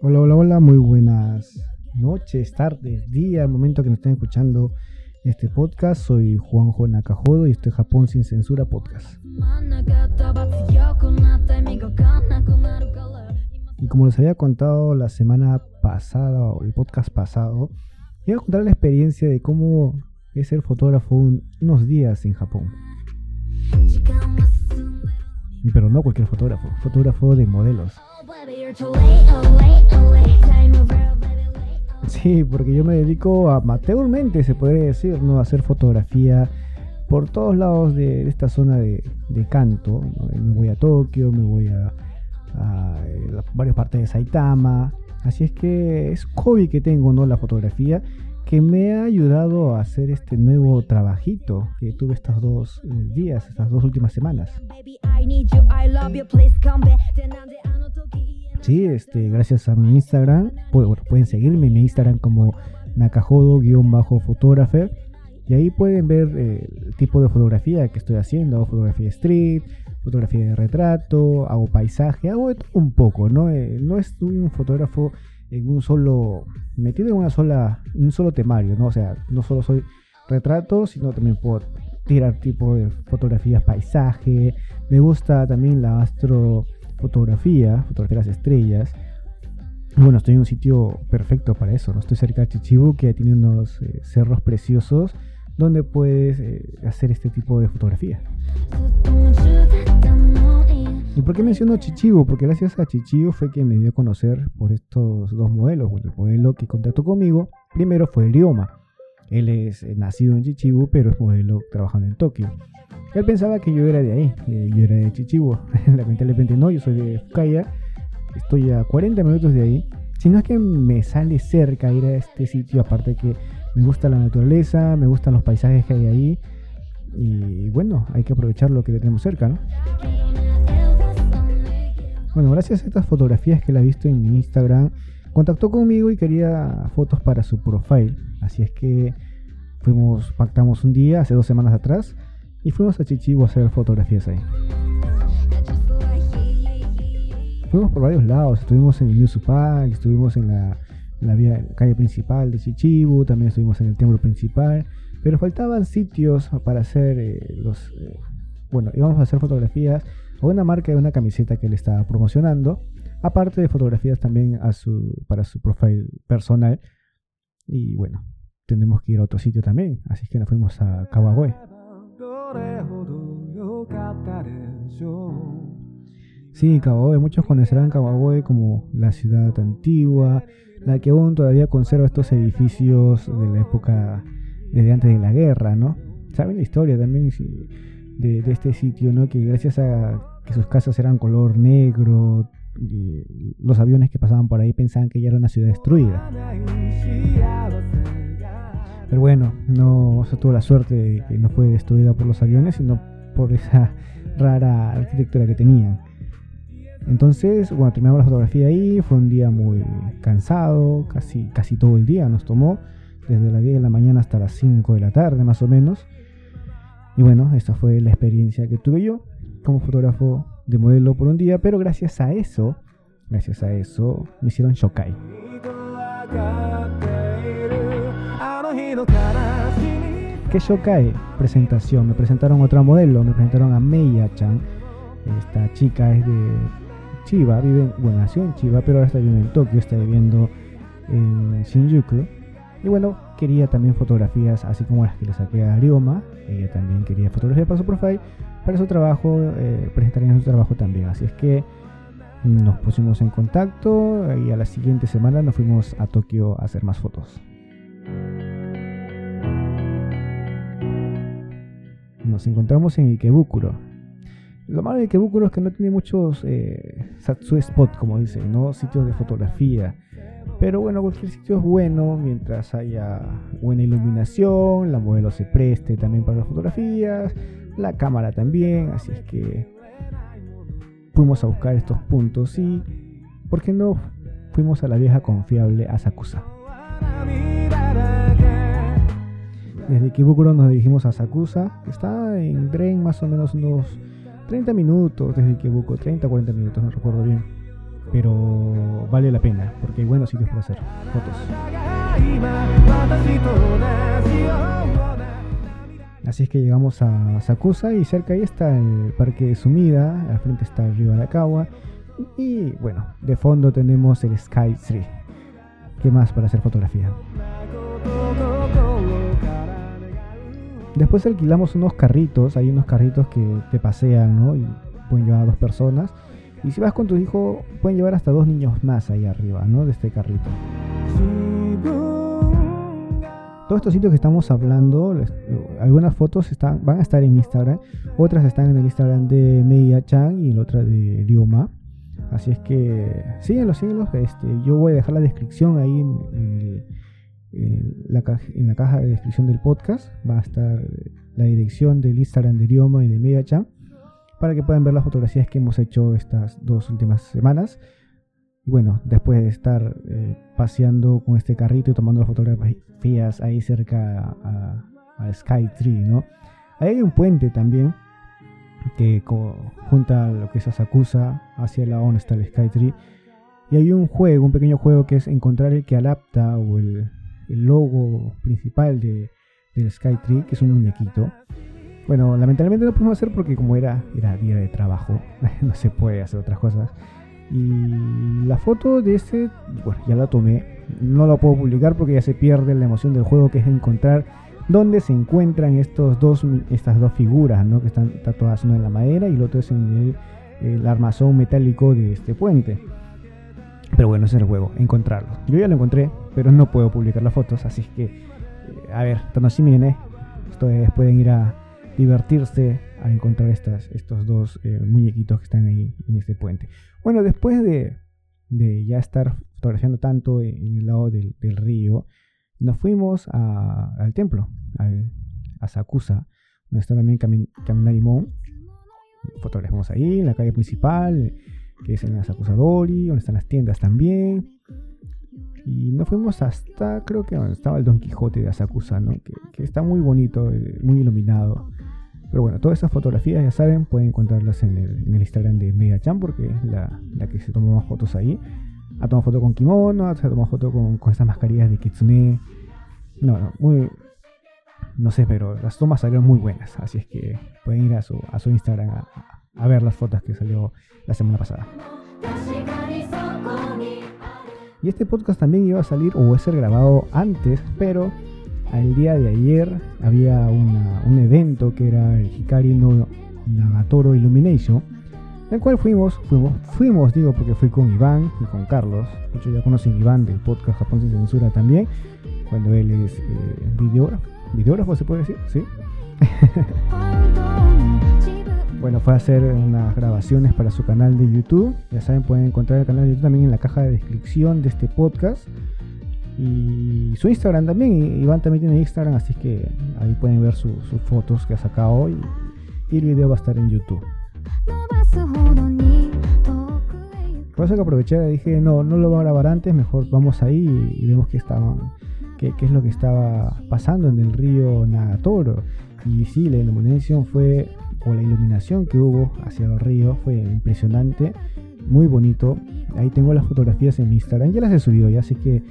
Hola, hola, hola, muy buenas noches, tardes, día, el momento que nos estén escuchando este podcast. Soy Juanjo Nakajodo y estoy Japón sin censura podcast. Y como les había contado la semana pasada o el podcast pasado, iba a contar la experiencia de cómo es ser fotógrafo unos días en Japón. Pero no cualquier fotógrafo, fotógrafo de modelos. Sí, porque yo me dedico amateurmente, se podría decir, ¿no? a hacer fotografía por todos lados de, esta zona de, Kanto. Me voy a Tokio, me voy a, eh, varias partes de Saitama. Así es que es hobby que tengo, ¿no? La fotografía que me ha ayudado a hacer este nuevo trabajito que tuve estos dos eh, días, estas dos últimas semanas. Sí, este, gracias a mi Instagram, pueden seguirme en mi Instagram como nakajodo-fotógrafo y ahí pueden ver eh, el tipo de fotografía que estoy haciendo, fotografía street, fotografía de retrato, hago paisaje, hago un poco, ¿no? Eh, no estoy un fotógrafo en un solo, metido en una sola, un solo temario, ¿no? O sea, no solo soy retrato, sino también puedo tirar tipo de fotografías, paisaje. Me gusta también la astrofotografía, fotografía de las estrellas. Bueno, estoy en un sitio perfecto para eso, ¿no? Estoy cerca de Chichibu, que tiene unos eh, cerros preciosos donde puedes eh, hacer este tipo de fotografía. ¿Y por qué menciono Chichibu? Porque gracias a Chichibu fue que me dio a conocer por estos dos modelos. el modelo que contactó conmigo primero fue Ryoma. Él es eh, nacido en Chichibu, pero es modelo trabajando en Tokio. Él pensaba que yo era de ahí, yo era de Chichibu. Lamentablemente no, yo soy de Fukaya. Estoy a 40 minutos de ahí. Sino es que me sale cerca ir a este sitio, aparte que me gusta la naturaleza, me gustan los paisajes que hay ahí. Y bueno, hay que aprovechar lo que tenemos cerca, ¿no? Bueno, gracias a estas fotografías que la he visto en mi Instagram, contactó conmigo y quería fotos para su profile. Así es que fuimos, pactamos un día, hace dos semanas atrás, y fuimos a Chichibu a hacer fotografías ahí. Fuimos por varios lados, estuvimos en el Yusu Park, estuvimos en la, vía, calle principal de Chichibu, también estuvimos en el templo principal, pero faltaban sitios para hacer eh, los... Eh, bueno, íbamos a hacer fotografías o una marca de una camiseta que él estaba promocionando, aparte de fotografías también a su, para su profile personal. Y bueno, tenemos que ir a otro sitio también, así que nos fuimos a Kawagoe. Sí, Kawagoe, muchos conocerán Kawagoe como la ciudad antigua, la que aún todavía conserva estos edificios de la época desde antes de la guerra, ¿no? Saben la historia también, si de, este sitio, ¿no? Que gracias a que sus casas eran color negro, y los aviones que pasaban por ahí pensaban que ya era una ciudad destruida. Pero bueno, no se tuvo la suerte de que no fue destruida por los aviones, sino por esa rara arquitectura que tenían. Entonces, bueno, terminamos la fotografía ahí, fue un día muy cansado, casi, casi todo el día nos tomó, desde las 10 de la mañana hasta las 5 de la tarde más o menos. Y bueno, esta fue la experiencia que tuve yo como fotógrafo de modelo por un día, pero gracias a eso, gracias a eso, me hicieron Shokai. ¿Qué Shokai? Presentación. Me presentaron otra modelo, me presentaron a Meiya-chan. Esta chica es de Chiba, vive, bueno, nació en Chiba, pero ahora está viviendo en Tokio, está viviendo en Shinjuku. Y bueno, quería también fotografías, así como las que le saqué a Arioma. Ella también quería fotografía para su profile. Para su trabajo, eh, presentaría su trabajo también. Así es que nos pusimos en contacto y a la siguiente semana nos fuimos a Tokio a hacer más fotos. Nos encontramos en Ikebukuro. Lo malo de Ikebukuro es que no tiene muchos eh, Satsu Spot, como dicen, ¿no? sitios de fotografía. Pero bueno, cualquier sitio es bueno mientras haya buena iluminación, la modelo se preste también para las fotografías, la cámara también, así es que fuimos a buscar estos puntos y, ¿por qué no? Fuimos a la vieja confiable Asakusa. Desde Kibukuro nos dirigimos a Sakusa, que está en tren más o menos unos 30 minutos desde Kibukuro, 30 40 minutos, no recuerdo bien. Pero vale la pena, porque hay buenos sitios para hacer fotos. Así es que llegamos a Sakusa y cerca ahí está el parque de Sumida, al frente está el río Arakawa y bueno, de fondo tenemos el Sky Tree. ¿Qué más para hacer fotografía? Después alquilamos unos carritos, hay unos carritos que te pasean, ¿no? Y pueden llevar a dos personas. Y si vas con tu hijo, pueden llevar hasta dos niños más ahí arriba, ¿no? De este carrito. Todos estos sitios que estamos hablando, algunas fotos están, van a estar en Instagram, otras están en el Instagram de Meia Chan y la otra de Lioma. Así es que síguenlos, síguenlos. Este, yo voy a dejar la descripción ahí en, la, en, caja de descripción del podcast. Va a estar la dirección del Instagram de Idioma y de MediaCham para que puedan ver las fotografías que hemos hecho estas dos últimas semanas. Y bueno, después de estar eh, paseando con este carrito y tomando las fotografías ahí cerca a, a Sky Tree, ¿no? Ahí hay un puente también que junta lo que es Asakusa hacia el lado donde está el Skytree. Y hay un juego, un pequeño juego que es encontrar el que adapta o el, logo principal de, del Skytree, que es un muñequito. Bueno, lamentablemente no pudimos hacer porque como era, era día de trabajo, no se puede hacer otras cosas. Y la foto de este, bueno, ya la tomé. No la puedo publicar porque ya se pierde la emoción del juego, que es encontrar donde se encuentran estos dos, estas dos figuras, ¿no? que están tatuadas una en la madera y el otro es en el, armazón metálico de este puente. Pero bueno, ese es el juego, encontrarlo. Yo ya lo encontré, pero no puedo publicar las fotos, así que, eh, a ver, miren, Ustedes pueden ir a divertirse a encontrar estas, estos dos eh, muñequitos que están ahí en este puente. Bueno, después de, de ya estar fotografiando tanto en el lado del, río, nos fuimos al templo, a Sakusa, donde está también Kaminarimon. Fotografiamos ahí, en la calle principal, que es en la Sakusa Dori, donde están las tiendas también. Y nos fuimos hasta, creo que donde estaba el Don Quijote de Asakusa, ¿no? que, está muy bonito, eh, muy iluminado. Pero bueno, todas esas fotografías, ya saben, pueden encontrarlas en el, Instagram de Megachan, porque es la, la que se tomó fotos ahí ha tomado foto con kimono, ha tomado foto con, con estas mascarillas de kitsune. No, no, muy. No sé, pero las tomas salieron muy buenas. Así es que pueden ir a su, a su Instagram a, a ver las fotos que salió la semana pasada. Y este podcast también iba a salir o a ser grabado antes, pero al día de ayer había una, un evento que era el Hikari no Nagatoro Illumination el cual fuimos, fuimos, fuimos, digo, porque fui con Iván y con Carlos. Muchos ya conocen Iván del podcast Japón sin censura también, cuando él es eh, videógrafo. ¿Videógrafo se puede decir? Sí. bueno, fue a hacer unas grabaciones para su canal de YouTube. Ya saben, pueden encontrar el canal de YouTube también en la caja de descripción de este podcast. Y su Instagram también. Iván también tiene Instagram, así que ahí pueden ver sus fotos que ha sacado y, y el video va a estar en YouTube. Por eso que aproveché dije, no, no lo voy a grabar antes, mejor vamos ahí y, vemos qué, estaban, qué, qué, es lo que estaba pasando en el río Nagatoro. Y sí, la iluminación fue, o la iluminación que hubo hacia el río fue impresionante, muy bonito. Ahí tengo las fotografías en mi Instagram, ya las he subido ya, así que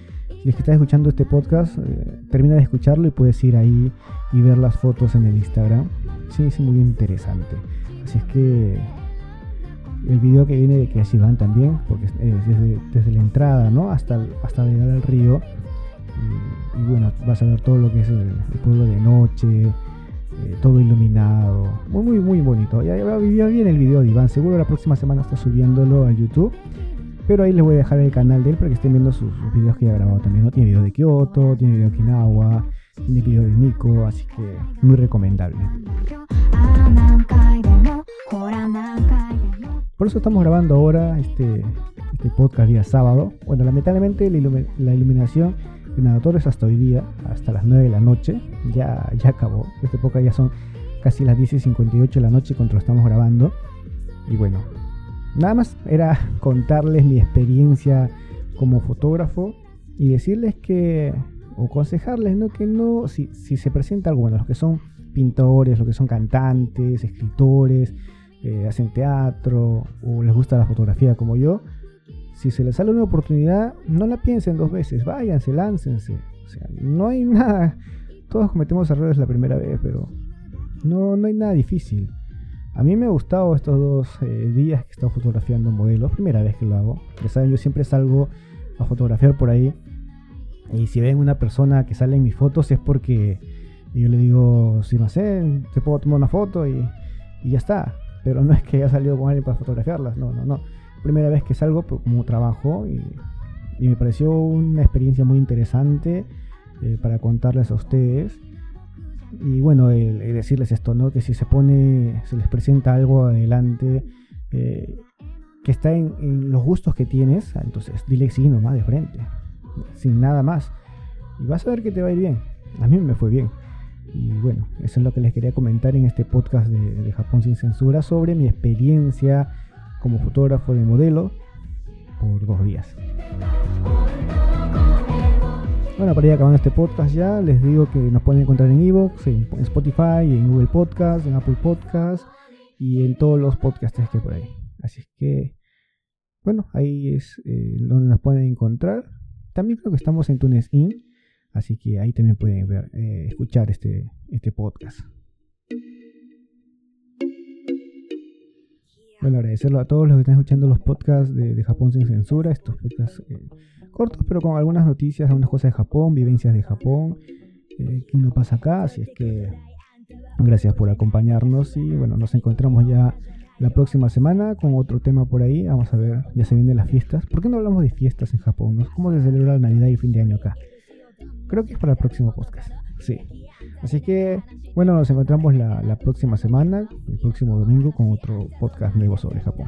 si es que estás escuchando este podcast, eh, termina de escucharlo y puedes ir ahí y ver las fotos en el Instagram. Sí, es muy interesante. Así es que el video que viene de que así van también, porque es desde, la entrada, ¿no? Hasta, hasta llegar al río. Y, bueno, vas a ver todo lo que es el, pueblo de noche, eh, todo iluminado. Muy, muy, muy bonito. Ya, ya, bien el video de Iván. Seguro la próxima semana está subiéndolo a YouTube. Pero ahí les voy a dejar el canal de él para que estén viendo sus, videos que ya ha grabado también. ¿no? Tiene video de Kyoto, tiene video de Okinawa, tiene video de Nico, así que muy recomendable. Por eso estamos grabando ahora este, este podcast día sábado. Bueno, lamentablemente la, iluminación de Nadator es hasta hoy día, hasta las 9 de la noche. Ya, ya acabó. Este podcast ya son casi las 10 y 58 de la noche cuando lo estamos grabando. Y bueno, nada más era contarles mi experiencia como fotógrafo y decirles que o aconsejarles ¿no? que no, si, si se presenta algo, bueno, los que son pintores, los que son cantantes, escritores, eh, hacen teatro o les gusta la fotografía como yo, si se les sale una oportunidad, no la piensen dos veces, váyanse, láncense. O sea, no hay nada, todos cometemos errores la primera vez, pero no, no hay nada difícil. A mí me ha gustado estos dos eh, días que he estado fotografiando modelos, primera vez que lo hago. Ya saben, yo siempre salgo a fotografiar por ahí. Y si ven una persona que sale en mis fotos es porque yo le digo, si no sé, te puedo tomar una foto y, y ya está. Pero no es que haya salido con alguien para fotografiarlas, no, no, no. Primera vez que salgo como trabajo y, y me pareció una experiencia muy interesante eh, para contarles a ustedes y bueno, decirles esto, ¿no? Que si se pone, se les presenta algo adelante eh, que está en, los gustos que tienes, ah, entonces dile sí nomás de frente, sin nada más. Y vas a ver que te va a ir bien. A mí me fue bien. Y bueno, eso es lo que les quería comentar en este podcast de, de Japón sin censura sobre mi experiencia como fotógrafo de modelo por dos días. Bueno, para ir acabando este podcast ya, les digo que nos pueden encontrar en Evox, en Spotify, en Google Podcast, en Apple Podcast y en todos los podcasts que hay por ahí. Así es que, bueno, ahí es eh, donde nos pueden encontrar. También creo que estamos en TuneIn, así que ahí también pueden ver, eh, escuchar este, este podcast. Bueno, agradecerlo a todos los que están escuchando los podcasts de, Japón sin censura, estos podcasts eh, cortos, pero con algunas noticias, algunas cosas de Japón, vivencias de Japón, eh, que no pasa acá, así es que gracias por acompañarnos y bueno, nos encontramos ya la próxima semana con otro tema por ahí, vamos a ver, ya se vienen las fiestas, ¿por qué no hablamos de fiestas en Japón? ¿Cómo se celebra la Navidad y el fin de año acá? Creo que es para el próximo podcast, sí. Así que, bueno, nos encontramos la próxima semana, el próximo domingo, con otro podcast nuevo sobre Japón.